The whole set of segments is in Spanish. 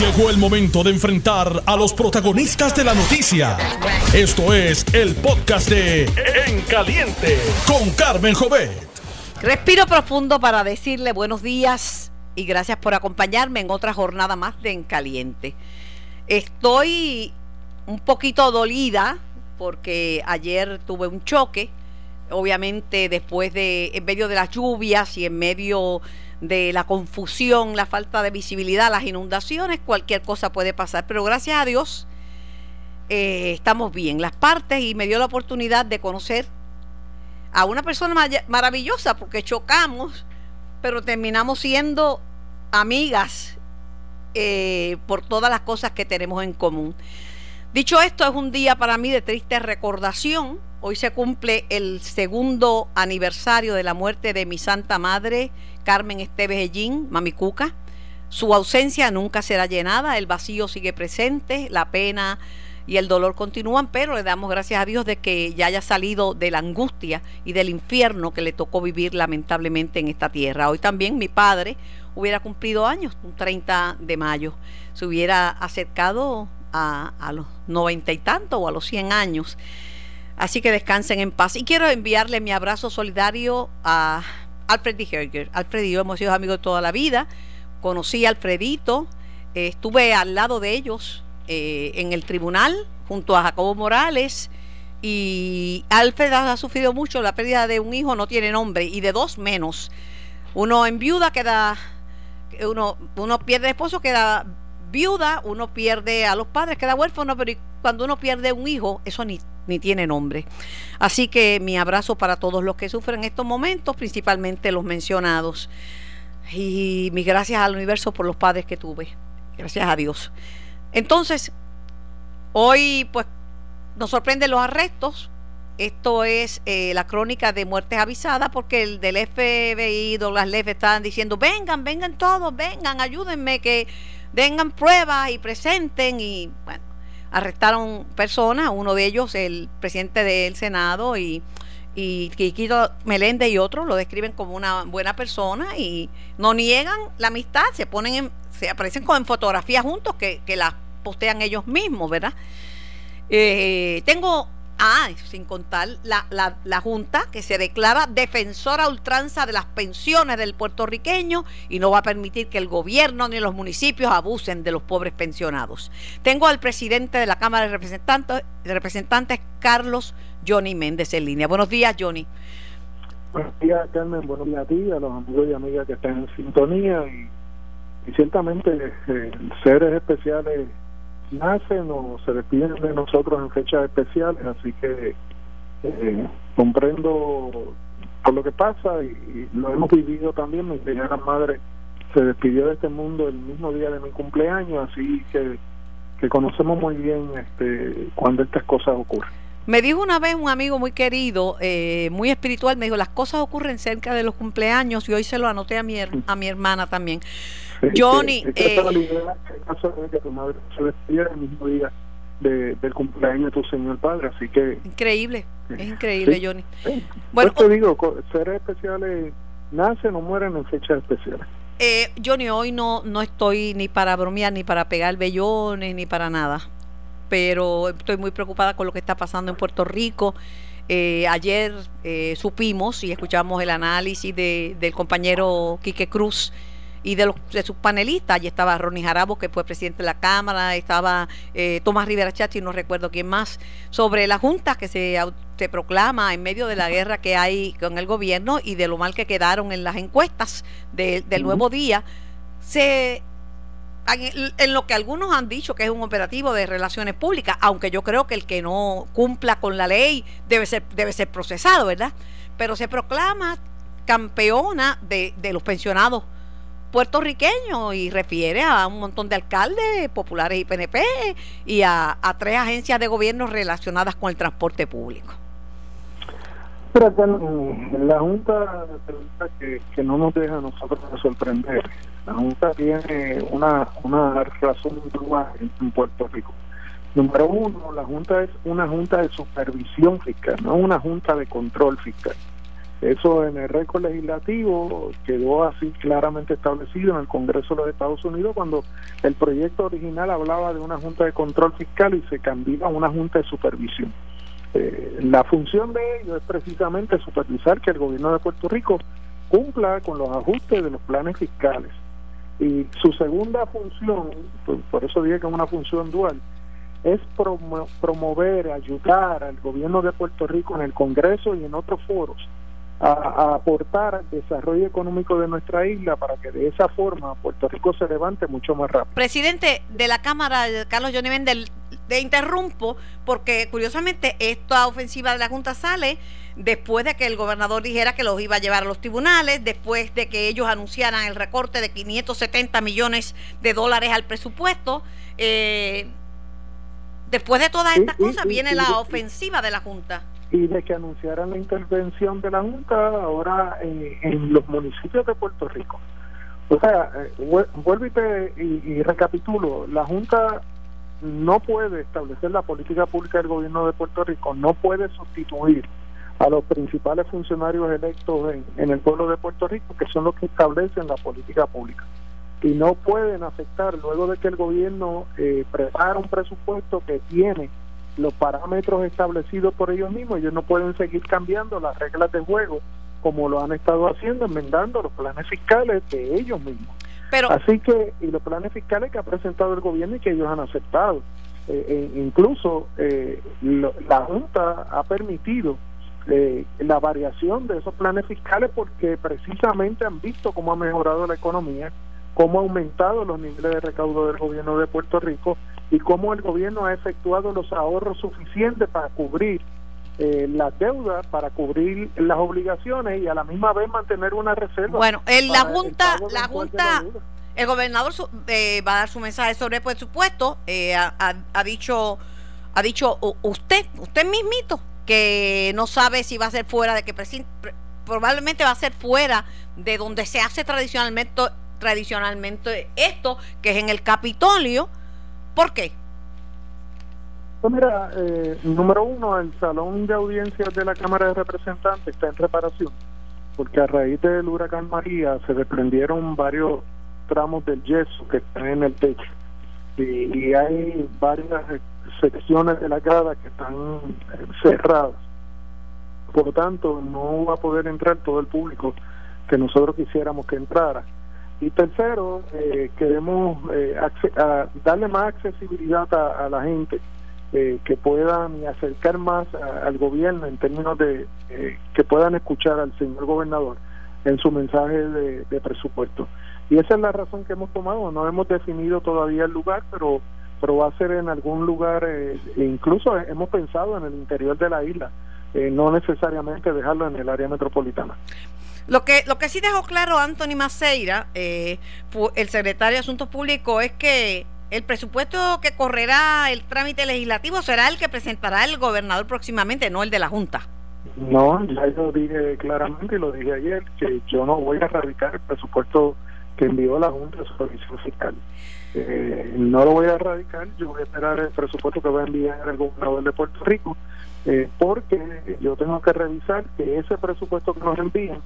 Llegó el momento de enfrentar a los protagonistas de la noticia. Esto es el podcast de En Caliente con Carmen Jovet. Respiro profundo para decirle buenos días y gracias por acompañarme en otra jornada más de En Caliente. Estoy un poquito dolida porque ayer tuve un choque, obviamente después de, en medio de las lluvias y en medio de la confusión, la falta de visibilidad, las inundaciones, cualquier cosa puede pasar. Pero gracias a Dios eh, estamos bien, las partes, y me dio la oportunidad de conocer a una persona maravillosa porque chocamos, pero terminamos siendo amigas eh, por todas las cosas que tenemos en común. Dicho esto, es un día para mí de triste recordación. Hoy se cumple el segundo aniversario de la muerte de mi santa madre, Carmen Esteves Ellín, Mami Cuca. Su ausencia nunca será llenada, el vacío sigue presente, la pena y el dolor continúan, pero le damos gracias a Dios de que ya haya salido de la angustia y del infierno que le tocó vivir lamentablemente en esta tierra. Hoy también mi padre hubiera cumplido años, un 30 de mayo, se hubiera acercado a, a los noventa y tanto o a los 100 años. Así que descansen en paz. Y quiero enviarle mi abrazo solidario a Alfred D. Alfred y yo hemos sido amigos toda la vida. Conocí a Alfredito, eh, estuve al lado de ellos eh, en el tribunal junto a Jacobo Morales. Y Alfred ha sufrido mucho la pérdida de un hijo, no tiene nombre, y de dos menos. Uno en viuda queda, uno, uno pierde esposo, queda viuda, uno pierde a los padres, queda huérfano, pero cuando uno pierde un hijo, eso ni, ni tiene nombre. Así que mi abrazo para todos los que sufren estos momentos, principalmente los mencionados. Y mis gracias al universo por los padres que tuve. Gracias a Dios. Entonces, hoy pues nos sorprenden los arrestos. Esto es eh, la crónica de muertes avisadas porque el del FBI, Douglas Leff, estaban diciendo, vengan, vengan todos, vengan, ayúdenme, que vengan pruebas y presenten y bueno, arrestaron personas, uno de ellos el presidente del Senado y y Meléndez y otros lo describen como una buena persona y no niegan la amistad, se ponen en, se aparecen con fotografías juntos que, que las postean ellos mismos, ¿verdad? Eh, tengo Ah, sin contar la, la, la, Junta que se declara defensora ultranza de las pensiones del puertorriqueño y no va a permitir que el gobierno ni los municipios abusen de los pobres pensionados. Tengo al presidente de la Cámara de Representantes, representantes Carlos Johnny Méndez en línea. Buenos días, Johnny. Buenos días, Carmen. Buenos días a ti, a los amigos y amigas que están en sintonía. Y, y ciertamente, eh, seres especiales nacen o se despiden de nosotros en fechas especiales, así que eh, comprendo por lo que pasa y, lo hemos vivido también. Mi primera madre se despidió de este mundo el mismo día de mi cumpleaños, así que, que conocemos muy bien este cuando estas cosas ocurren. Me dijo una vez un amigo muy querido, eh, muy espiritual, me dijo, las cosas ocurren cerca de los cumpleaños y hoy se lo anoté a mi, a mi hermana también. Johnny, eh, que tu madre se despide el mismo día de, del cumpleaños de tu señor padre, así que... Increíble, es increíble, Johnny. Bueno, pues te digo, seres especiales nacen o mueren en fechas especiales. Eh, Johnny, hoy no, no estoy ni para bromear, ni para pegar bellones, ni para nada, pero estoy muy preocupada con lo que está pasando en Puerto Rico. Eh, ayer eh, supimos y escuchamos el análisis de, del compañero Quique Cruz y de, los, de sus panelistas. Allí estaba Ronnie Jarabo, que fue presidente de la Cámara, estaba eh, Tomás Rivera Chachi, no recuerdo quién más, sobre la Junta que se, se proclama en medio de la guerra que hay con el gobierno y de lo mal que quedaron en las encuestas del nuevo día. Se en lo que algunos han dicho que es un operativo de relaciones públicas, aunque yo creo que el que no cumpla con la ley debe ser, debe ser procesado, ¿verdad? Pero se proclama campeona de, de los pensionados puertorriqueño y refiere a un montón de alcaldes populares y PNP y a, a tres agencias de gobierno relacionadas con el transporte público. La Junta que, que no nos deja a nosotros sorprender. La Junta tiene una, una razón en Puerto Rico. Número uno, la Junta es una Junta de supervisión fiscal, no una Junta de control fiscal. Eso en el récord legislativo quedó así claramente establecido en el Congreso de los Estados Unidos cuando el proyecto original hablaba de una Junta de Control Fiscal y se cambiaba a una Junta de Supervisión. Eh, la función de ello es precisamente supervisar que el gobierno de Puerto Rico cumpla con los ajustes de los planes fiscales. Y su segunda función, por, eso dije que es una función dual, es promover, ayudar al gobierno de Puerto Rico en el Congreso y en otros foros a, aportar al desarrollo económico de nuestra isla para que de esa forma Puerto Rico se levante mucho más rápido. Presidente de la Cámara, Carlos Johnny Mendel, te interrumpo porque curiosamente esta ofensiva de la Junta sale después de que el gobernador dijera que los iba a llevar a los tribunales, después de que ellos anunciaran el recorte de 570 millones de dólares al presupuesto. Eh, después de todas estas cosas viene la ofensiva de la Junta y de que anunciaran la intervención de la Junta ahora en, los municipios de Puerto Rico. O sea, eh, vuelvo y, recapitulo, la Junta no puede establecer la política pública del gobierno de Puerto Rico, no puede sustituir a los principales funcionarios electos en, el pueblo de Puerto Rico, que son los que establecen la política pública. Y no pueden afectar, luego de que el gobierno eh, prepara un presupuesto que tiene los parámetros establecidos por ellos mismos, ellos no pueden seguir cambiando las reglas de juego como lo han estado haciendo, enmendando los planes fiscales de ellos mismos. Pero, Así que, y los planes fiscales que ha presentado el gobierno y que ellos han aceptado. Eh, eh, incluso eh, la Junta ha permitido la variación de esos planes fiscales porque precisamente han visto cómo ha mejorado la economía, cómo ha aumentado los niveles de recaudo del gobierno de Puerto Rico y cómo el gobierno ha efectuado los ahorros suficientes para cubrir eh, las deudas, para cubrir las obligaciones y a la misma vez mantener una reserva. Bueno, en la Junta, la Junta, el gobernador eh, va a dar su mensaje sobre el presupuesto, eh, ha, dicho, ha dicho usted, usted mismito, que no sabe si va a ser fuera de que probablemente va a ser fuera de donde se hace tradicionalmente tradicionalmente esto, que es en el Capitolio, ¿Por qué? Pues mira, eh, número uno, el salón de audiencias de la Cámara de Representantes está en reparación, porque a raíz del huracán María se desprendieron varios tramos del yeso que están en el techo y, hay varias secciones de la grada que están eh, cerradas. Por lo tanto, no va a poder entrar todo el público que nosotros quisiéramos que entrara. Y tercero, eh, queremos eh, darle más accesibilidad a, la gente, eh, que puedan acercar más al gobierno en términos de que puedan escuchar al señor gobernador en su mensaje de, presupuesto. Y esa es la razón que hemos tomado. No hemos definido todavía el lugar, pero, pero va a ser en algún lugar, e incluso hemos pensado en el interior de la isla, no necesariamente dejarlo en el área metropolitana. Lo que, lo que sí dejó claro Anthony Maceira, eh, el secretario de Asuntos Públicos, es que el presupuesto que correrá el trámite legislativo será el que presentará el gobernador próximamente, no el de la Junta. No, ya lo dije claramente lo dije ayer, que yo no voy a erradicar el presupuesto que envió la Junta de Supervisión Fiscal. Eh, no lo voy a erradicar, yo voy a esperar el presupuesto que va a enviar el gobernador de Puerto Rico, eh, porque yo tengo que revisar que ese presupuesto que nos envían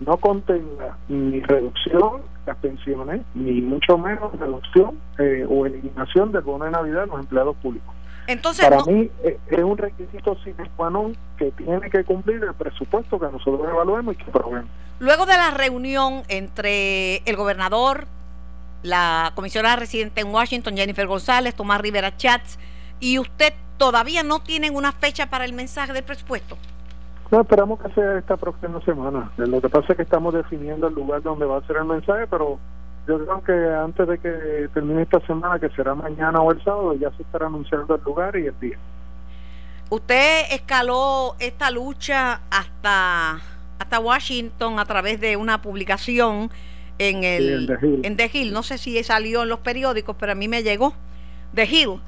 no contenga ni reducción de las pensiones, ni mucho menos reducción eh, o eliminación del bono de Navidad de los empleados públicos. Entonces, Para mí eh, es un requisito sine qua non que tiene que cumplir el presupuesto que nosotros evaluemos y que probemos. Luego de la reunión entre el gobernador, la comisionada residente en Washington, Jennifer González, Tomás Rivera Chats, y usted todavía no tienen una fecha para el mensaje del presupuesto. No, esperamos que sea esta próxima semana. Lo que pasa es que estamos definiendo el lugar donde va a ser el mensaje, pero yo creo que antes de que termine esta semana, que será mañana o el sábado, ya se estará anunciando el lugar y el día. Usted escaló esta lucha hasta hasta Washington a través de una publicación en el en The Hill. No sé si salió en los periódicos, pero a mí me llegó The Hill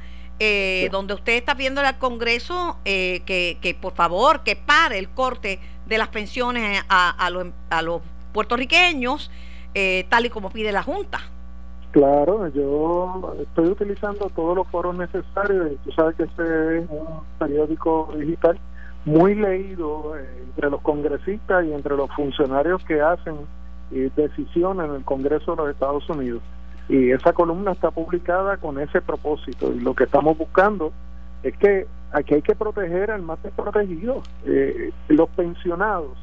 eh, donde usted está pidiendo al Congreso eh, que, por favor que pare el corte de las pensiones a, a, los, a los puertorriqueños, eh, tal y como pide la Junta. Claro, yo estoy utilizando todos los foros necesarios. Tú sabes que este es un periódico digital, muy leído eh, entre los congresistas y entre los funcionarios que hacen eh, decisiones en el Congreso de los Estados Unidos. Y esa columna está publicada con ese propósito. Y lo que estamos buscando es que aquí hay que proteger al más desprotegido. Eh, los pensionados,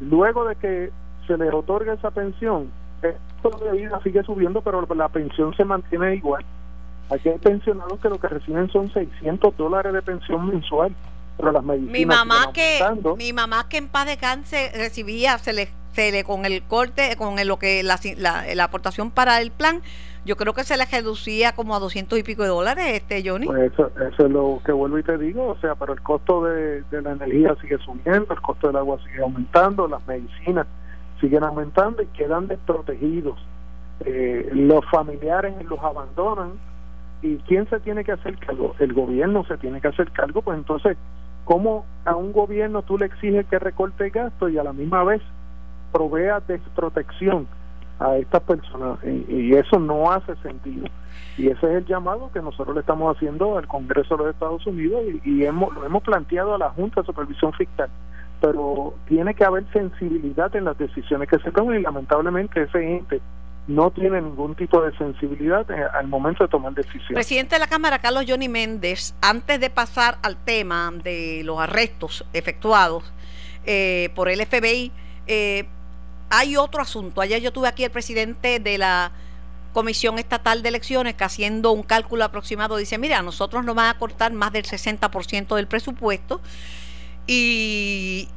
luego de que se les otorga esa pensión, esto de vida sigue subiendo, pero la pensión se mantiene igual. Aquí hay pensionados que lo que reciben son 600 dólares de pensión mensual, pero las medicinas mi mamá que mi mamá que en paz de cáncer recibía se le se le con el corte con lo que la, la, aportación para el plan yo creo que se le reducía como a 200 y pico de dólares este Johnny. Pues eso, eso es lo que vuelvo y te digo o sea pero el costo de, de la energía sigue subiendo el costo del agua sigue aumentando las medicinas siguen aumentando y quedan desprotegidos. Eh, los familiares los abandonan ¿Y quién se tiene que hacer cargo? El gobierno se tiene que hacer cargo, pues entonces, ¿cómo a un gobierno tú le exiges que recorte gasto y a la misma vez provea desprotección a estas personas? Y, eso no hace sentido. Y ese es el llamado que nosotros le estamos haciendo al Congreso de los Estados Unidos y, hemos, lo hemos planteado a la Junta de Supervisión Fiscal. Pero tiene que haber sensibilidad en las decisiones que se toman y lamentablemente ese ente no tiene ningún tipo de sensibilidad eh, al momento de tomar decisiones. Presidente de la Cámara, Carlos Johnny Méndez, antes de pasar al tema de los arrestos efectuados eh, por el FBI, eh, hay otro asunto. Ayer yo tuve aquí el presidente de la Comisión Estatal de Elecciones que haciendo un cálculo aproximado dice, mira, nosotros nos van a cortar más del 60% del presupuesto y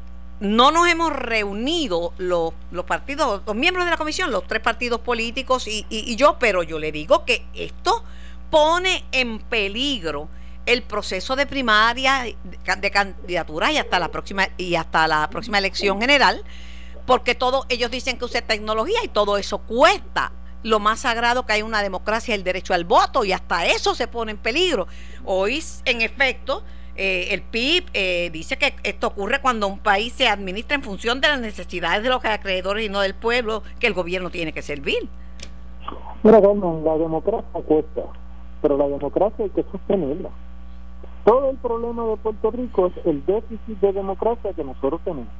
no nos hemos reunido los, los, partidos, los miembros de la comisión, los tres partidos políticos y, y, yo, pero yo le digo que esto pone en peligro el proceso de primaria de candidaturas y hasta la próxima y hasta la próxima elección general, porque todo ellos dicen que usa tecnología y todo eso cuesta. Lo más sagrado que hay una democracia, el derecho al voto y hasta eso se pone en peligro. Hoy, en efecto, eh, el PIB eh, dice que esto ocurre cuando un país se administra en función de las necesidades de los acreedores y no del pueblo que el gobierno tiene que servir. Mira, la democracia cuesta, pero la democracia hay que sostenerla. Todo el problema de Puerto Rico es el déficit de democracia que nosotros tenemos.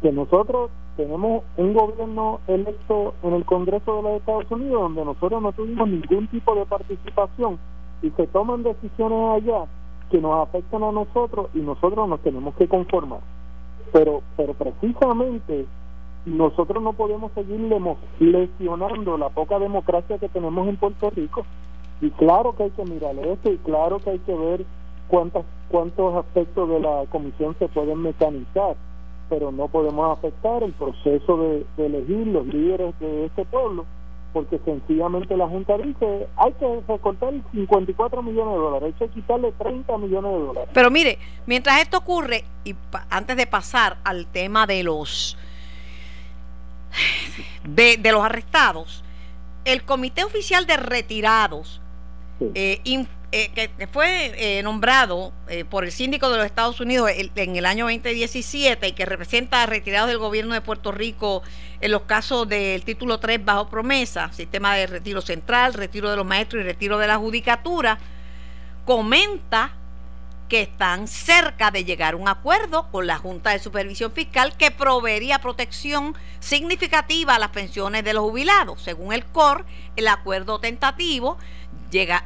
Que nosotros tenemos un gobierno electo en el Congreso de los Estados Unidos donde nosotros no tuvimos ningún tipo de participación y se toman decisiones allá que nos afectan a nosotros y nosotros nos tenemos que conformar. Pero, pero precisamente nosotros no podemos seguir lesionando la poca democracia que tenemos en Puerto Rico. Y claro que hay que mirar esto y claro que hay que ver cuántas, cuántos aspectos de la comisión se pueden mecanizar, pero no podemos afectar el proceso de, de elegir los líderes de este pueblo porque sencillamente la Junta dice hay que recortar 54 millones de dólares, hay que quitarle 30 millones de dólares. Pero mire, mientras esto ocurre, y antes de pasar al tema de los de, los arrestados, el Comité Oficial de Retirados eh, eh, que, fue eh, nombrado por el síndico de los Estados Unidos en el año 2017 y que representa a retirados del gobierno de Puerto Rico en los casos del título 3 bajo promesa, sistema de retiro central, retiro de los maestros y retiro de la judicatura, comenta que están cerca de llegar a un acuerdo con la Junta de Supervisión Fiscal que proveería protección significativa a las pensiones de los jubilados. Según el COR, el acuerdo tentativo llega,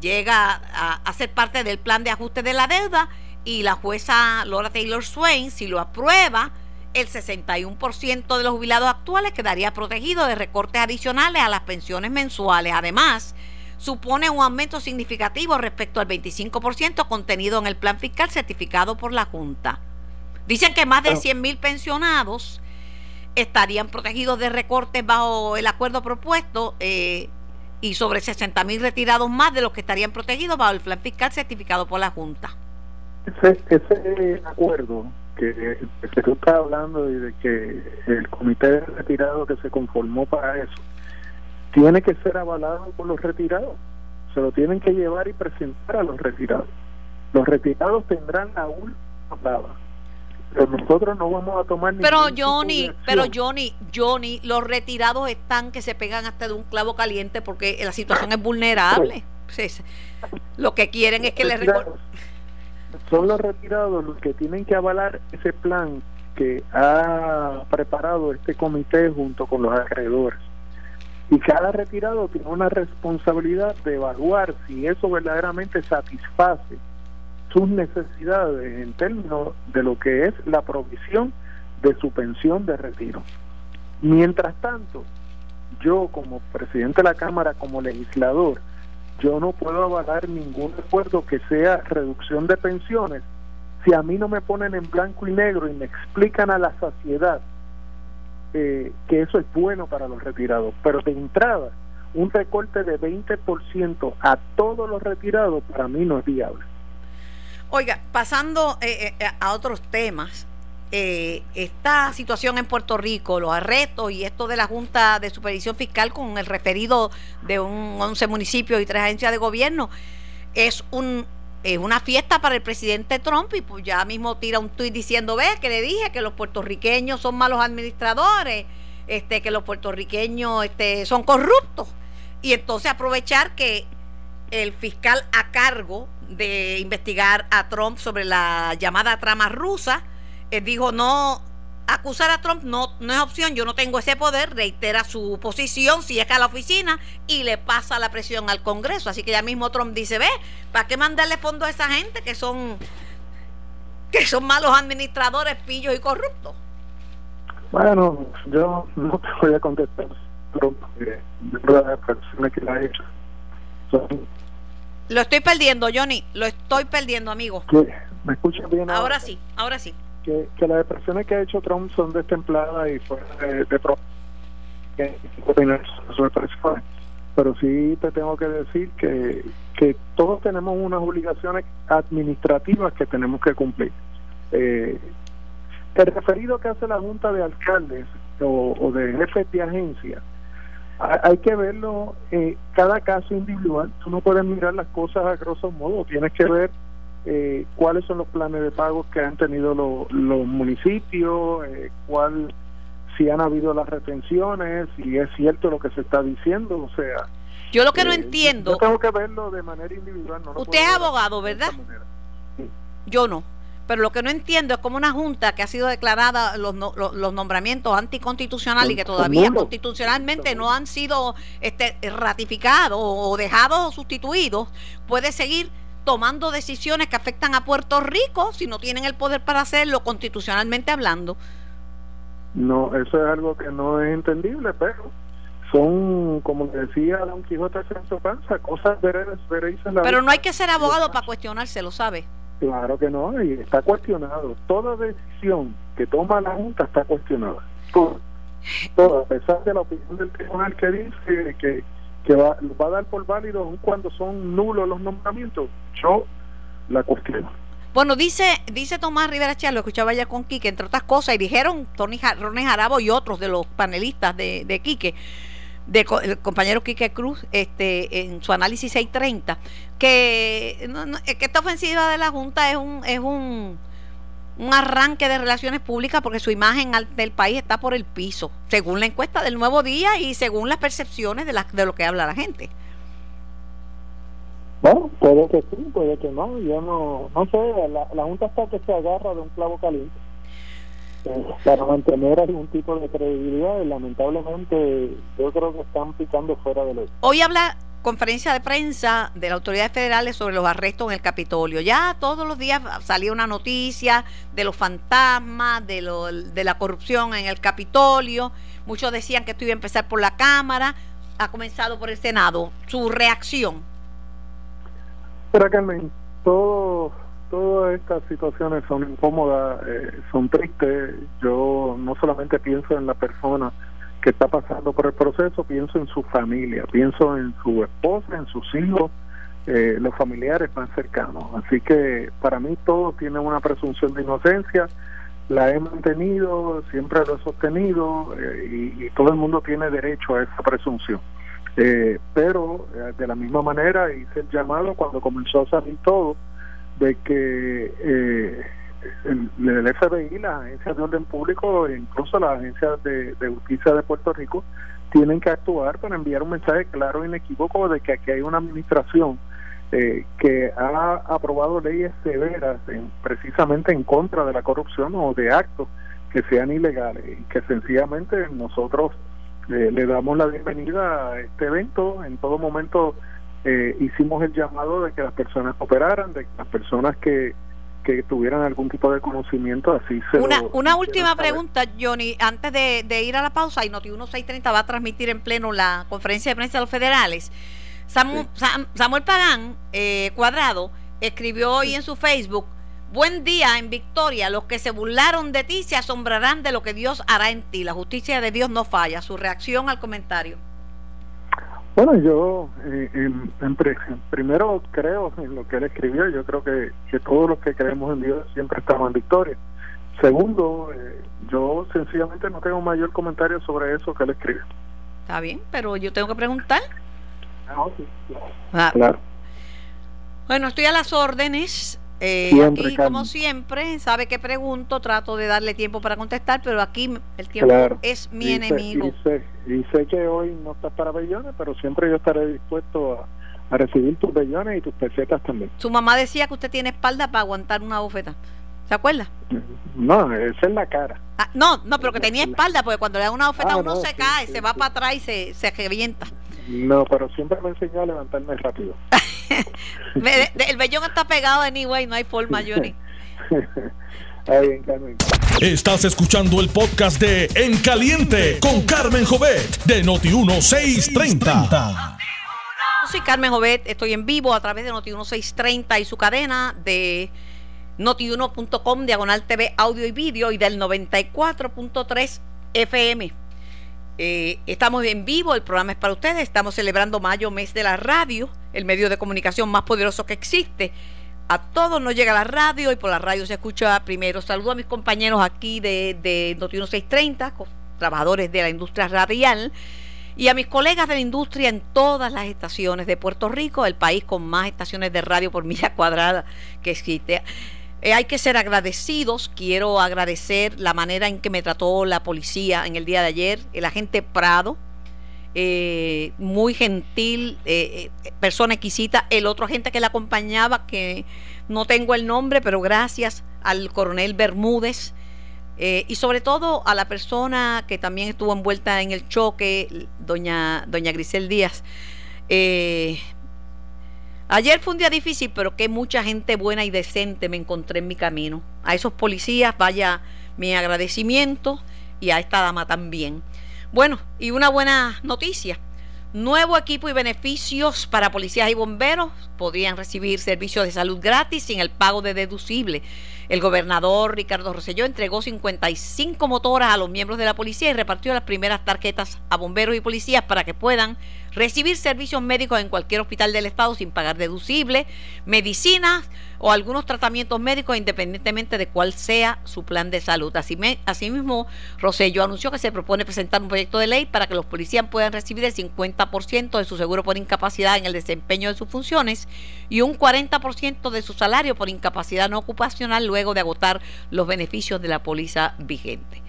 llega a, a ser parte del plan de ajuste de la deuda y la jueza Laura Taylor Swain, si lo aprueba, el 61% de los jubilados actuales quedaría protegido de recortes adicionales a las pensiones mensuales. Además, supone un aumento significativo respecto al 25% contenido en el plan fiscal certificado por la Junta. Dicen que más de 100 mil pensionados estarían protegidos de recortes bajo el acuerdo propuesto eh, y sobre 60 mil retirados más de los que estarían protegidos bajo el plan fiscal certificado por la Junta. Ese, ese acuerdo que, que tú estás hablando y de que el comité de retirado que se conformó para eso tiene que ser avalado por los retirados. Se lo tienen que llevar y presentar a los retirados. Los retirados tendrán la última palabra. Pero nosotros no vamos a tomar Pero Johnny, pero Johnny, Johnny, los retirados están que se pegan hasta de un clavo caliente porque la situación es vulnerable. lo que quieren es que les son los retirados los que tienen que avalar ese plan que ha preparado este comité junto con los acreedores. Y cada retirado tiene una responsabilidad de evaluar si eso verdaderamente satisface sus necesidades en términos de lo que es la provisión de su pensión de retiro. Mientras tanto, yo como presidente de la Cámara, como legislador, yo no puedo avalar ningún acuerdo que sea reducción de pensiones si a mí no me ponen en blanco y negro y me explican a la saciedad eh, que eso es bueno para los retirados. Pero de entrada, un recorte de 20% a todos los retirados para mí no es viable. Oiga, pasando eh, eh, a otros temas, eh, esta situación en Puerto Rico, los arrestos y esto de la Junta de Supervisión Fiscal con el referido de un 11 municipios y tres agencias de gobierno, es un es una fiesta para el presidente Trump y pues ya mismo tira un tuit diciendo, ve, que le dije que los puertorriqueños son malos administradores, este, que los puertorriqueños este, son corruptos. Y entonces aprovechar que el fiscal a cargo de investigar a Trump sobre la llamada trama rusa, eh, dijo no acusar a Trump no, no es opción, yo no tengo ese poder, reitera su posición, si es a la oficina y le pasa la presión al Congreso. Así que ya mismo Trump dice, ve, ¿para qué mandarle fondo a esa gente que son que son malos administradores, pillos y corruptos? Bueno, yo no te voy a contestar, Trump, porque la persona que la ha hecho. Lo estoy perdiendo, Johnny, lo estoy perdiendo, amigo. ¿Me escuchas bien? Ahora, ahora sí, ahora sí que, las expresiones que ha hecho Trump son destempladas y fuera de, de, pero sí te tengo que decir que, que todos tenemos unas obligaciones administrativas que tenemos que cumplir. Eh, el referido que hace la Junta de Alcaldes o, de jefes de agencia, hay que verlo eh, cada caso individual. Tú no puedes mirar las cosas a grosso modo, tienes que ver eh, cuáles son los planes de pago que han tenido los municipios, eh, cuál si han habido las retenciones, si es cierto lo que se está diciendo, o sea. Yo lo que no eh, entiendo. Yo tengo que verlo de manera individual. No usted es abogado, ¿verdad? Yo no. Pero lo que no entiendo es como una junta que ha sido declarada los, los, nombramientos anticonstitucionales y que todavía constitucionalmente no han sido este, ratificados o dejados o sustituidos, puede seguir tomando decisiones que afectan a Puerto Rico si no tienen el poder para hacerlo constitucionalmente hablando. No, eso es algo que no es entendible, pero son, como decía Don Quijote en su panza, cosas veredas, Pero no hay que ser abogado para cuestionárselo, ¿sabe? Claro que no, y está cuestionado. Toda decisión que toma la Junta está cuestionada. Toda, a pesar de la opinión del tribunal que dice que que va, va a dar por válido aun cuando son nulos los nombramientos, yo la cuestiono. Bueno, dice dice Tomás Rivera Chá, lo escuchaba ya con Quique, entre otras cosas, y dijeron Tony Ronnie Jarabo y otros de los panelistas de, de Quique, de, el compañero Quique Cruz, este en su análisis 630, que, que esta ofensiva de la Junta es un, es un un arranque de relaciones públicas porque su imagen del país está por el piso, según la encuesta del nuevo día y según las percepciones de, la, de lo que habla la gente. Bueno, puede que sí, puede que no. Yo no, no sé, la, la Junta está que se agarra de un clavo caliente eh, para mantener algún tipo de credibilidad y lamentablemente yo creo que están picando fuera de ley. Hoy habla conferencia de prensa de las autoridades federales sobre los arrestos en el Capitolio. Ya todos los días salía una noticia de los fantasmas, de, lo, de la corrupción en el Capitolio. Muchos decían que esto iba a empezar por la Cámara. Ha comenzado por el Senado. ¿Su reacción? Pero todo, todas estas situaciones son incómodas, eh, son tristes. Yo no solamente pienso en la persona, que está pasando por el proceso, pienso en su familia, pienso en su esposa, en sus hijos, eh, los familiares más cercanos. Así que para mí todo tiene una presunción de inocencia, la he mantenido, siempre lo he sostenido eh, y, todo el mundo tiene derecho a esa presunción. Eh, pero de la misma manera hice el llamado cuando comenzó a salir todo de que el, FBI, las agencias de orden público e incluso las agencias de, justicia de Puerto Rico tienen que actuar para enviar un mensaje claro e inequívoco de que aquí hay una administración eh, que ha aprobado leyes severas precisamente en contra de la corrupción o de actos que sean ilegales y que sencillamente nosotros eh, le damos la bienvenida a este evento. En todo momento eh, hicimos el llamado de que las personas cooperaran, de que las personas que, que tuvieran algún tipo de conocimiento así se Una, una última pregunta, Johnny, antes de, ir a la pausa, y Noti 1630 va a transmitir en pleno la conferencia de prensa de los federales. Samuel, Samuel Pagán, eh, Cuadrado, escribió hoy en su Facebook, Buen día en Victoria, los que se burlaron de ti se asombrarán de lo que Dios hará en ti. La justicia de Dios no falla. Su reacción al comentario. Bueno, yo eh, en, primero creo en lo que él escribió, yo creo que, que todos los que creemos en Dios siempre estamos en victoria. Segundo, eh, yo sencillamente no tengo mayor comentario sobre eso que él escribe. Está bien, pero yo tengo que preguntar. Ah, sí, ah. claro. Bueno, estoy a las órdenes. Eh, aquí, como siempre, sabe que pregunto, trato de darle tiempo para contestar, pero aquí el tiempo es mi enemigo. y, sé, que hoy no estás para bellones, pero siempre yo estaré dispuesto a, recibir tus bellones y tus pesetas también. Su mamá decía que usted tiene espalda para aguantar una bofeta. ¿Se acuerda? No, esa es la cara. Ah, no, no, pero que tenía espalda, porque cuando le da una bofeta ah, uno se cae, se va para atrás y se, se revienta. No, pero siempre me enseñó a levantarme rápido. el vellón está pegado anyway, no hay forma, Johnny. Estás escuchando el podcast de En Caliente con Carmen Jovet de Noti1630. soy Carmen Jovet, estoy en vivo a través de Noti1630 y su cadena de notiuno.com, diagonal TV, audio y vídeo y del 94.3 FM. Eh, estamos en vivo, el programa es para ustedes, estamos celebrando mayo, mes de la radio, el medio de comunicación más poderoso que existe. A todos nos llega la radio y por la radio se escucha primero. Saludo a mis compañeros aquí de, de Noti 630, trabajadores de la industria radial, y a mis colegas de la industria en todas las estaciones de Puerto Rico, el país con más estaciones de radio por milla cuadrada que existe. Eh, hay que ser agradecidos. Quiero agradecer la manera en que me trató la policía en el día de ayer, el agente Prado, eh, muy gentil, eh, persona exquisita. El otro agente que la acompañaba, que no tengo el nombre, pero gracias al coronel Bermúdez. y sobre todo a la persona que también estuvo envuelta en el choque, doña, doña Grisel Díaz. Ayer fue un día difícil, pero que mucha gente buena y decente me encontré en mi camino. A esos policías vaya mi agradecimiento y a esta dama también. Bueno, y una buena noticia. Nuevo equipo y beneficios para policías y bomberos. Podrían recibir servicios de salud gratis sin el pago de deducible. El gobernador Ricardo Rosselló entregó 55 motoras a los miembros de la policía y repartió las primeras tarjetas a bomberos y policías para que puedan recibir servicios médicos en cualquier hospital del estado sin pagar deducible, medicinas o algunos tratamientos médicos independientemente de cuál sea su plan de salud. asimismo, Rosello anunció que se propone presentar un proyecto de ley para que los policías puedan recibir el 50% de su seguro por incapacidad en el desempeño de sus funciones y un 40% de su salario por incapacidad no ocupacional luego de agotar los beneficios de la póliza vigente.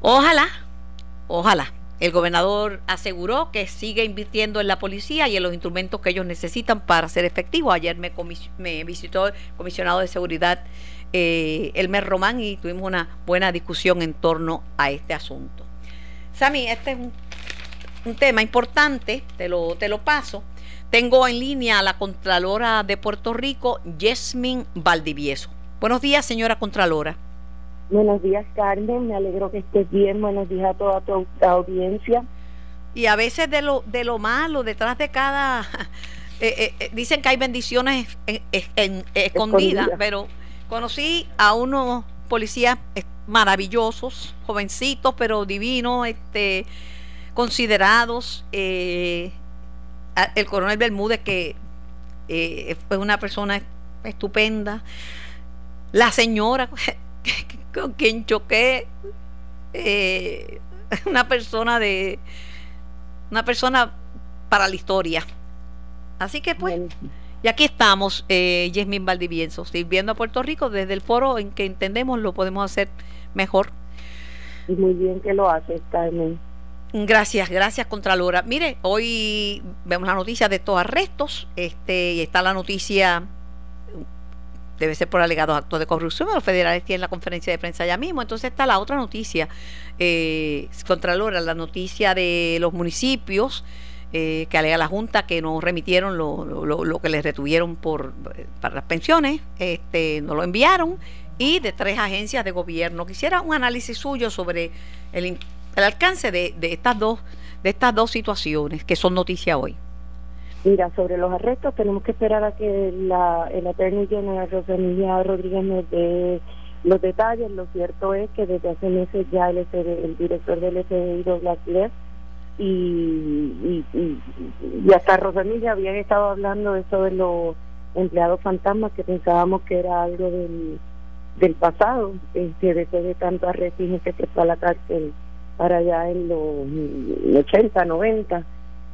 Ojalá, ojalá el gobernador aseguró que sigue invirtiendo en la policía y en los instrumentos que ellos necesitan para ser efectivos. Ayer me, visitó el comisionado de seguridad eh, Elmer Román y tuvimos una buena discusión en torno a este asunto. Sami, este es un, tema importante, te lo, te lo paso. Tengo en línea a la Contralora de Puerto Rico, Yasmin Valdivieso. Buenos días, señora Contralora. Buenos días, Carmen. Me alegro que estés bien. Buenos días a toda tu audiencia. Y a veces de lo, de lo malo, detrás de cada... Eh, eh, eh, dicen que hay bendiciones escondidas, pero conocí a unos policías maravillosos, jovencitos, pero divinos, este, considerados. el coronel Bermúdez, que fue una persona estupenda. La señora, con quien choqué eh, una persona de una persona para la historia. Así que pues, y aquí estamos, eh, Yasmin Valdivieso, sirviendo a Puerto Rico desde el foro en que entendemos lo podemos hacer mejor. Muy bien que lo hace, Carmen. Gracias, gracias Contralora. Mire, hoy vemos la noticia de estos arrestos, este, y está la noticia, debe ser por alegados actos de corrupción, los federales tienen la conferencia de prensa ya mismo, entonces está la otra noticia, eh, Contralora, la noticia de los municipios, eh, que alega la Junta que no remitieron lo, lo, lo, que les retuvieron por, para las pensiones, este, no lo enviaron, y de tres agencias de gobierno. Quisiera un análisis suyo sobre el alcance de, de estas dos de estas dos situaciones que son noticia hoy. Mira, sobre los arrestos tenemos que esperar a que la, el Attorney General Rosalía Rodríguez nos dé los detalles. Lo cierto es que desde hace meses ya el, el director del FBI, Douglas Leff, y, y, y, y hasta Rosalía habían estado hablando de eso de los empleados fantasmas que pensábamos que era algo del, del pasado, este, después de tanto arresto y que fue a la cárcel para allá en los 80, 90.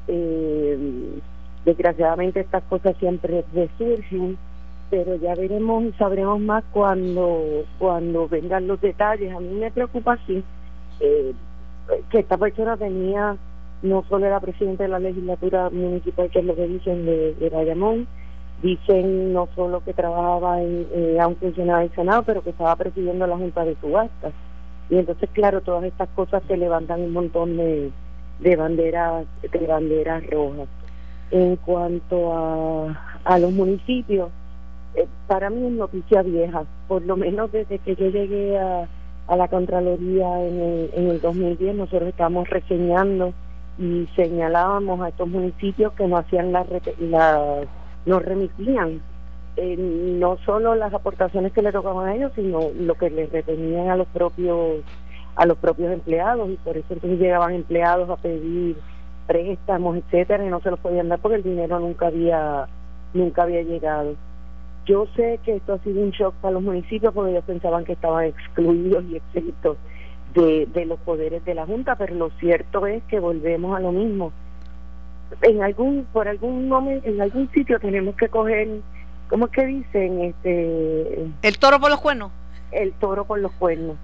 Eh, desgraciadamente estas cosas siempre resurgen, pero ya veremos y sabremos más cuando, cuando vengan los detalles. A mí me preocupa así eh, que esta persona tenía, no solo era presidente de la legislatura municipal, que es lo que dicen de, de Bayamón, dicen no solo que trabajaba en, eh, aún funcionaba en el Senado, pero que estaba presidiendo la Junta de Subastas y entonces claro todas estas cosas se levantan un montón de, de banderas de banderas rojas en cuanto a, a los municipios eh, para mí es noticia vieja. Por lo menos desde que yo llegué a, a la Contraloría en el, en el 2010 nosotros estábamos reseñando y señalábamos a estos municipios que no hacían la, la no remitían eh, no solo las aportaciones que le tocaban a ellos, sino lo que les retenían a los propios a los propios empleados. Y por eso entonces llegaban empleados a pedir préstamos, etcétera, y no se los podían dar porque el dinero nunca había nunca había llegado. Yo sé que esto ha sido un shock para los municipios porque ellos pensaban que estaban excluidos y exentos de, de los poderes de la Junta, pero lo cierto es que volvemos a lo mismo. En algún por algún momento en algún sitio tenemos que coger ¿cómo es que dicen? Este, el toro por los cuernos. El toro por los cuernos.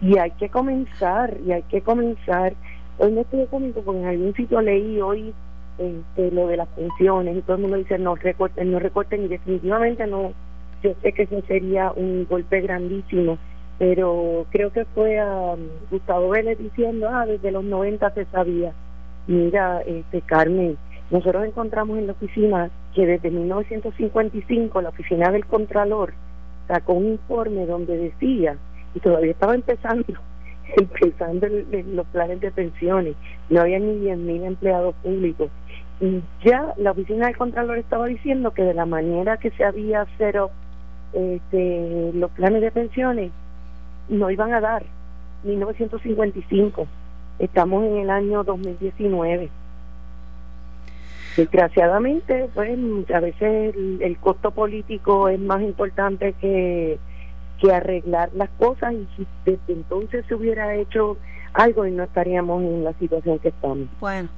Y hay que comenzar, y hay que comenzar. Hoy no estoy comiendo porque en algún sitio leí hoy este, lo de las pensiones y todo el mundo dice no recorten, no recorten y definitivamente no. Yo sé que eso sería un golpe grandísimo, pero creo que fue a um, Gustavo Vélez diciendo, ah, desde los 90 se sabía. Mira, este Carmen, nosotros encontramos en la oficina que desde 1955 la oficina del Contralor sacó un informe donde decía, y todavía estaba empezando, empezando los planes de pensiones, no había ni 10.000 empleados públicos. Y ya la oficina del Contralor estaba diciendo que de la manera que se había cero este, los planes de pensiones, no iban a dar. 1955. Estamos en el año 2019 desgraciadamente pues a veces el, costo político es más importante que que arreglar las cosas y si desde entonces se hubiera hecho algo y no estaríamos en la situación que estamos. Bueno,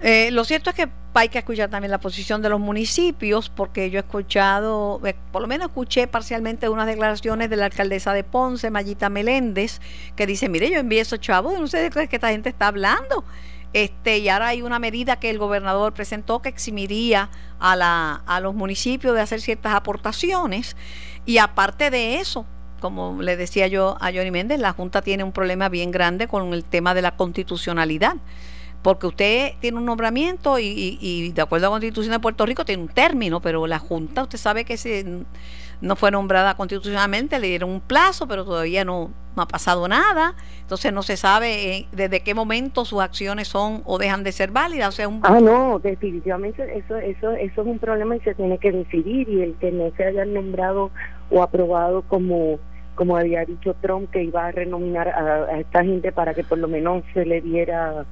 eh, lo cierto es que hay que escuchar también la posición de los municipios, porque yo he escuchado, eh, por lo menos escuché parcialmente unas declaraciones de la alcaldesa de Ponce, Mayita Meléndez, que dice, mire, yo envié esos chavos, no sé de qué esta gente está hablando. Este, y ahora hay una medida que el gobernador presentó que eximiría a, la, a los municipios de hacer ciertas aportaciones. Y aparte de eso, como le decía yo a Johnny Méndez, la Junta tiene un problema bien grande con el tema de la constitucionalidad. Porque usted tiene un nombramiento y, y de acuerdo a la Constitución de Puerto Rico tiene un término, pero la Junta, usted sabe que se no fue nombrada constitucionalmente, le dieron un plazo, pero todavía no, ha pasado nada. Entonces no se sabe eh, desde qué momento sus acciones son o dejan de ser válidas. O sea, un... Ah, no, definitivamente eso, eso, eso es un problema y se tiene que decidir. Y el que no se haya nombrado o aprobado como como había dicho Trump que iba a renominar a, esta gente para que por lo menos se le diera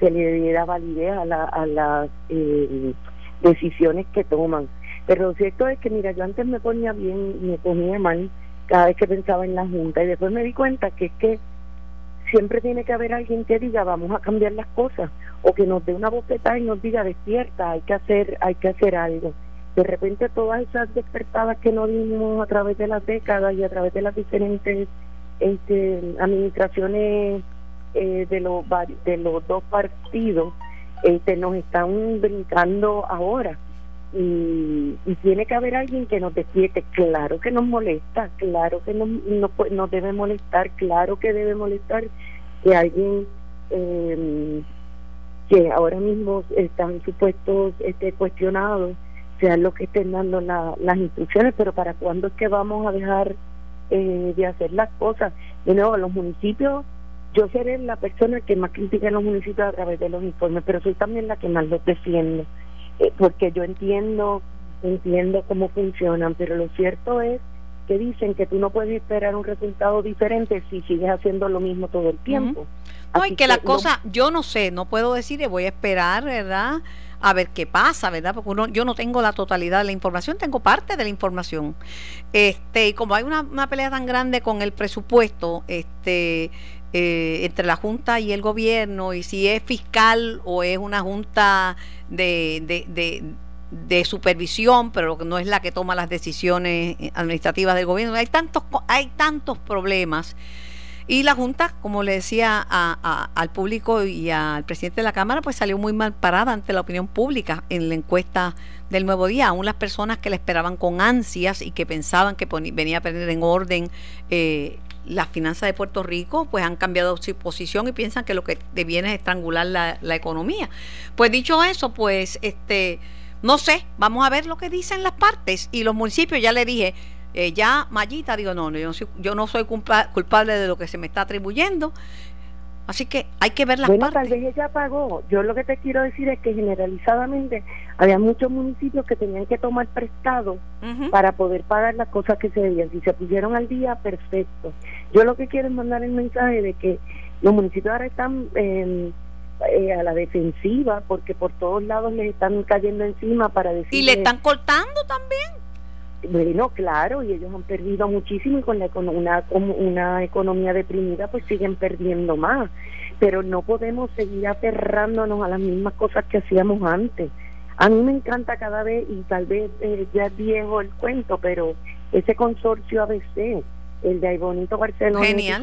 se le diera validez a, la, a las eh, decisiones que toman pero lo cierto es que, mira, yo antes me ponía bien, me ponía mal cada vez que pensaba en la Junta y después me di cuenta que es que siempre tiene que haber alguien que diga vamos a cambiar las cosas o que nos dé una bofetada y nos diga despierta, hay que hacer, hay que hacer algo. De repente todas esas despertadas que nos dimos a través de las décadas y a través de las diferentes este, administraciones eh, de los de los dos partidos este, nos están brincando ahora y, tiene que haber alguien que nos despierte. Claro que nos molesta, claro que nos, nos, debe molestar, claro que debe molestar que alguien eh, que ahora mismo están supuestos este, cuestionados sean los que estén dando las instrucciones, pero ¿para cuándo es que vamos a dejar eh, de hacer las cosas? De nuevo, los municipios, yo seré la persona que más critica a los municipios a través de los informes, pero soy también la que más los defiende, eh, porque yo entiendo, entiendo cómo funcionan, pero lo cierto es que dicen que tú no puedes esperar un resultado diferente si sigues haciendo lo mismo todo el tiempo. No, y que, la cosa, yo no sé, no puedo decir, voy a esperar, ¿verdad? A ver qué pasa, ¿verdad? Porque uno, yo no tengo la totalidad de la información, tengo parte de la información. Este, y como hay una, pelea tan grande con el presupuesto, este, eh, entre la Junta y el gobierno, y si es fiscal o es una junta de, de, de, de supervisión, pero no es la que toma las decisiones administrativas del gobierno. Hay tantos, hay tantos problemas y la Junta, como le decía al público y al presidente de la Cámara, pues salió muy mal parada ante la opinión pública en la encuesta del Nuevo Día. Aún las personas que la esperaban con ansias y que pensaban que venía a poner en orden eh, las finanzas de Puerto Rico, pues han cambiado su posición y piensan que lo que viene es estrangular la, la economía. Pues dicho eso, pues este no sé, vamos a ver lo que dicen las partes y los municipios, ya le dije, eh, ya Mayita, digo, no, yo no soy, yo no soy culpable de lo que se me está atribuyendo. Así que hay que ver las bueno, partes. tal vez ella pagó. Yo lo que te quiero decir es que generalizadamente había muchos municipios que tenían que tomar prestado para poder pagar las cosas que se debían. Si se pusieron al día, perfecto. Yo lo que quiero es mandar el mensaje de que los municipios ahora están eh, a la defensiva porque por todos lados les están cayendo encima para decir... Y le están cortando también. Bueno, claro, y ellos han perdido muchísimo y con la, una, una economía deprimida pues siguen perdiendo más. Pero no podemos seguir aferrándonos a las mismas cosas que hacíamos antes. A mí me encanta cada vez, y tal vez eh, ya es viejo el cuento, pero ese consorcio ABC, el de Bonito Barcelona Genial.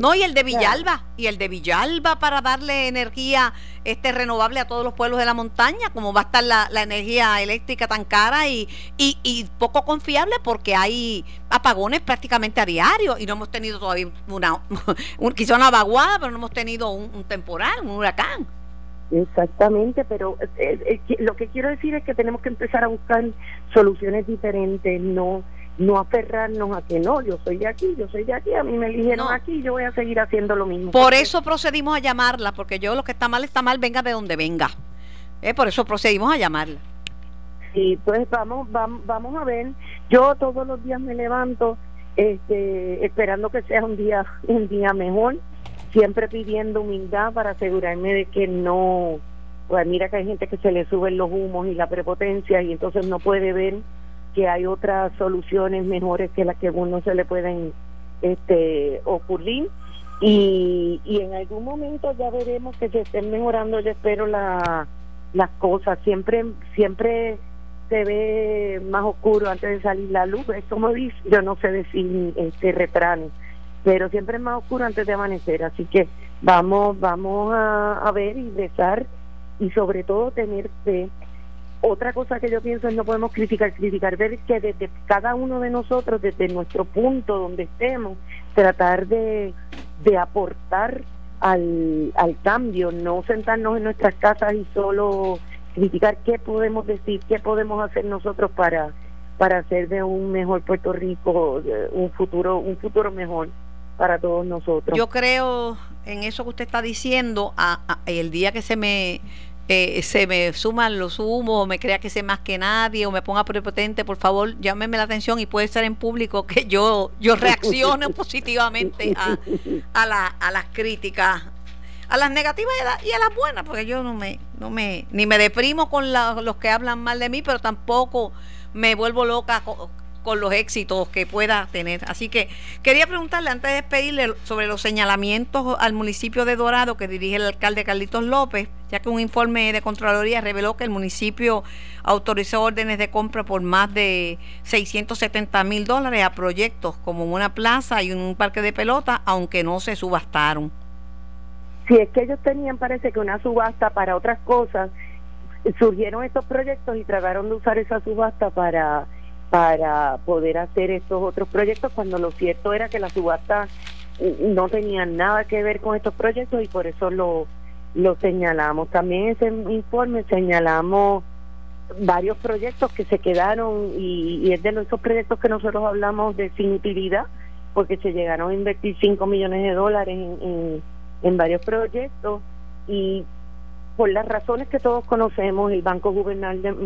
No, y el de Villalba, y el de Villalba para darle energía este renovable a todos los pueblos de la montaña, como va a estar la, energía eléctrica tan cara y, y, poco confiable porque hay apagones prácticamente a diario y no hemos tenido todavía una, quizá una vaguada, pero no hemos tenido un, temporal, un huracán. Exactamente, pero eh, eh, lo que quiero decir es que tenemos que empezar a buscar soluciones diferentes, no no aferrarnos a que no, yo soy de aquí, yo soy de aquí, a mí me eligieron aquí, yo voy a seguir haciendo lo mismo. Por eso procedimos a llamarla, porque yo lo que está mal está mal, venga de donde venga. Eh, por eso procedimos a llamarla. Sí, pues vamos, vamos, vamos a ver. Yo todos los días me levanto este, esperando que sea un día, un día mejor, siempre pidiendo humildad para asegurarme de que no, pues mira que hay gente que se le suben los humos y la prepotencia y entonces no puede ver que hay otras soluciones mejores que las que uno se le pueden este, ocurrir. Y, y en algún momento ya veremos que se estén mejorando yo espero la, las cosas. Siempre siempre se ve más oscuro antes de salir la luz. Es como dice yo no sé decir este refrán pero siempre es más oscuro antes de amanecer. Así que vamos vamos a, a ver y rezar y sobre todo tener fe otra cosa que yo pienso es no podemos criticar, criticar, ver que desde cada uno de nosotros, desde nuestro punto donde estemos, tratar de, de aportar al, al cambio, no sentarnos en nuestras casas y solo criticar qué podemos decir, qué podemos hacer nosotros para para hacer de un mejor Puerto Rico un futuro un futuro mejor para todos nosotros. Yo creo en eso que usted está diciendo, el día que se me eh, se me suman los humos o me crea que sé más que nadie o me ponga prepotente, por favor, llámeme la atención y puede ser en público que yo, yo reaccione positivamente a, a, la, a las críticas, a las negativas y a, las buenas, porque yo no me, no me, ni me deprimo con los que hablan mal de mí, pero tampoco me vuelvo loca con los éxitos que pueda tener. Así que quería preguntarle antes de despedirle sobre los señalamientos al municipio de Dorado que dirige el alcalde Carlitos López, ya que un informe de Contraloría reveló que el municipio autorizó órdenes de compra por más de 670 mil dólares a proyectos como una plaza y un parque de pelota, aunque no se subastaron. si es que ellos tenían, parece que una subasta para otras cosas, surgieron estos proyectos y trataron de usar esa subasta para para poder hacer estos otros proyectos cuando lo cierto era que la subasta no tenía nada que ver con estos proyectos y por eso lo, lo señalamos. También ese informe señalamos varios proyectos que se quedaron y, es de esos proyectos que nosotros hablamos de sin utilidad porque se llegaron a invertir 5 millones de dólares en, en, varios proyectos y por las razones que todos conocemos, el Banco Gubernamental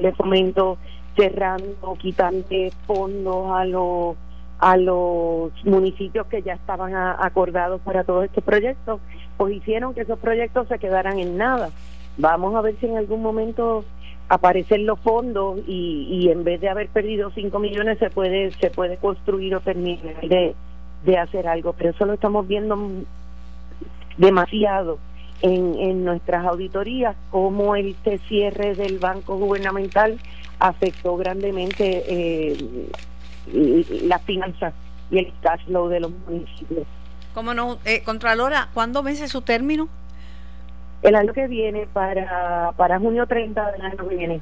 de Fomento cerrando, quitando fondos a los a los municipios que ya estaban acordados para todos estos proyectos, pues hicieron que esos proyectos se quedaran en nada. Vamos a ver si en algún momento aparecen los fondos y, en vez de haber perdido 5 millones se puede se puede construir o terminar de, de hacer algo, pero eso lo estamos viendo demasiado en, en nuestras auditorías, como este cierre del banco gubernamental afectó grandemente eh, las finanzas y el cash flow de los municipios. ¿Cómo no? Eh, Contralora, ¿cuándo vence su término? El año que viene, para, para junio 30 del año que viene.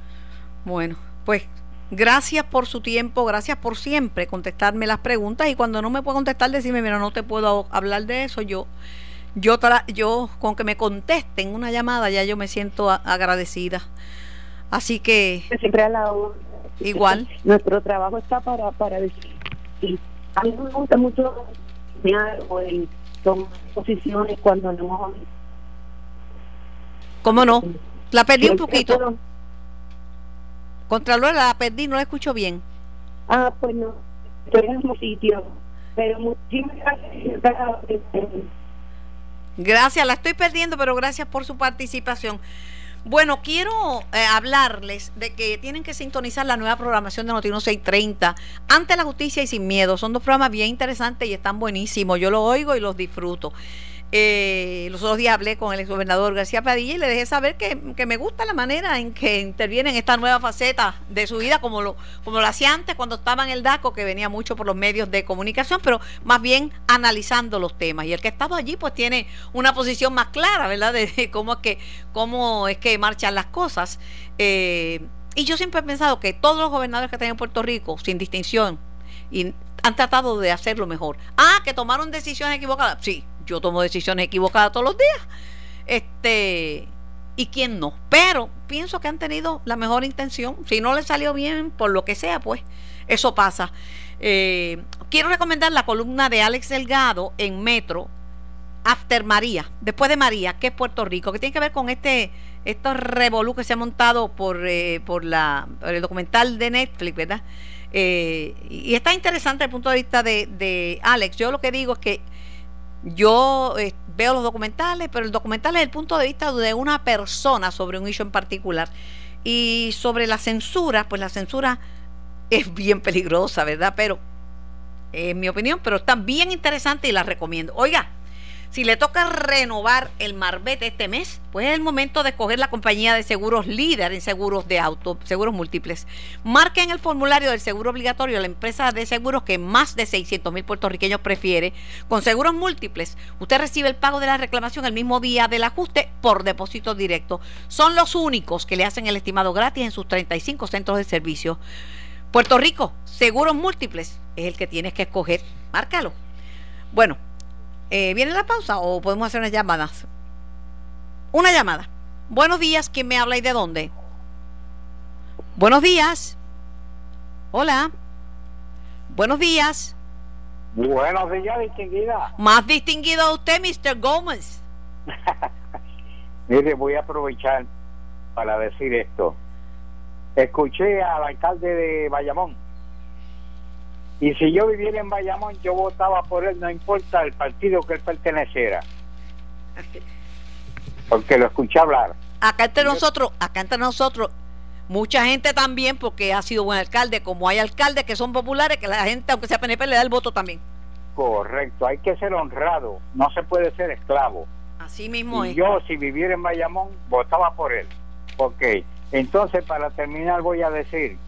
Bueno, pues gracias por su tiempo, gracias por siempre contestarme las preguntas y cuando no me puedo contestar, decirme, mira, no te puedo hablar de eso, yo yo yo con que me contesten una llamada ya yo me siento agradecida. Así que siempre a la igual nuestro trabajo está para para decir a mí me gusta mucho o el tomar posiciones cuando no ¿Cómo no? La perdí un poquito. Contralor, la perdí, no la escucho bien. Ah, pues no, estoy en el mismo sitio, pero muchísimas gracias. Gracias, la estoy perdiendo, pero gracias por su participación. Bueno, quiero eh, hablarles de que tienen que sintonizar la nueva programación de Noticiero 630, Ante la Justicia y Sin Miedo. Son dos programas bien interesantes y están buenísimos. Yo los oigo y los disfruto. Eh, los otros días hablé con el exgobernador García Padilla y le dejé saber que, me gusta la manera en que interviene en esta nueva faceta de su vida, como lo, como lo hacía antes cuando estaba en el DACO, que venía mucho por los medios de comunicación, pero más bien analizando los temas. Y el que ha estado allí, pues tiene una posición más clara, ¿verdad? De cómo es que, cómo es que marchan las cosas. Eh, y yo siempre he pensado que todos los gobernadores que están en Puerto Rico, sin distinción, y han tratado de hacerlo mejor. Ah, que tomaron decisiones equivocadas. Sí, yo tomo decisiones equivocadas todos los días. Este, y quién no. Pero pienso que han tenido la mejor intención. Si no les salió bien, por lo que sea, pues eso pasa. Eh, quiero recomendar la columna de Alex Delgado en Metro, After María, después de María, que es Puerto Rico, que tiene que ver con este estos revolú que se ha montado por, eh, por, la, el documental de Netflix, ¿verdad? Eh, y está interesante el punto de vista de Alex. Yo lo que digo es que yo eh, veo los documentales, pero el documental es el punto de vista de una persona sobre un hecho en particular. Y sobre la censura, pues la censura es bien peligrosa, ¿verdad? Pero, en mi opinión, pero está bien interesante y la recomiendo. Oiga, si le toca renovar el Marbete este mes, pues es el momento de escoger la compañía de seguros líder en seguros de auto, seguros múltiples. Marque en el formulario del seguro obligatorio la empresa de seguros que más de 600 mil puertorriqueños prefiere. Con seguros múltiples, usted recibe el pago de la reclamación el mismo día del ajuste por depósito directo. Son los únicos que le hacen el estimado gratis en sus 35 centros de servicio. Puerto Rico, seguros múltiples, es el que tienes que escoger. Márcalo. Bueno, eh, ¿Viene la pausa o podemos hacer unas llamadas? Una llamada. Buenos días, ¿quién me habla y de dónde? Buenos días. Hola. Buenos días. Buenos días, distinguida. Más distinguido usted, Mr. Gómez. Mire, voy a aprovechar para decir esto. Escuché al alcalde de Bayamón y si yo viviera en Bayamón, yo votaba por él, no importa el partido que él perteneciera. Porque lo escuché hablar. Acá entre nosotros, acá entre nosotros, mucha gente también, porque ha sido buen alcalde, como hay alcaldes que son populares, que la gente, aunque sea PNP, le da el voto también. Correcto, hay que ser honrado, no se puede ser esclavo. Así mismo y Yo, si viviera en Bayamón, votaba por él. Ok, entonces para terminar voy a decir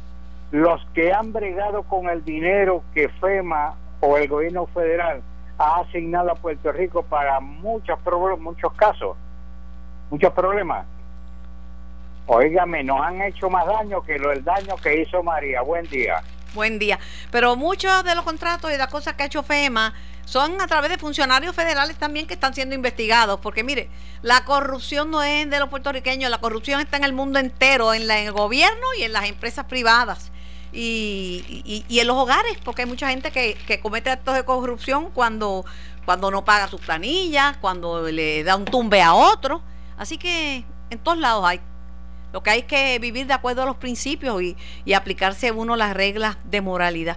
los que han bregado con el dinero que FEMA o el gobierno federal ha asignado a Puerto Rico para muchos muchos casos, muchos problemas. Óigame, nos han hecho más daño que lo el daño que hizo María. Buen día. Buen día. Pero muchos de los contratos y las cosas que ha hecho FEMA son a través de funcionarios federales también que están siendo investigados. Porque mire, la corrupción no es de los puertorriqueños, la corrupción está en el mundo entero, en, el gobierno y en las empresas privadas. Y, y, en los hogares, porque hay mucha gente que, que comete actos de corrupción cuando, cuando no paga sus planillas, cuando le da un tumbe a otro. Así que en todos lados hay lo que hay que vivir de acuerdo a los principios y, y aplicarse uno las reglas de moralidad.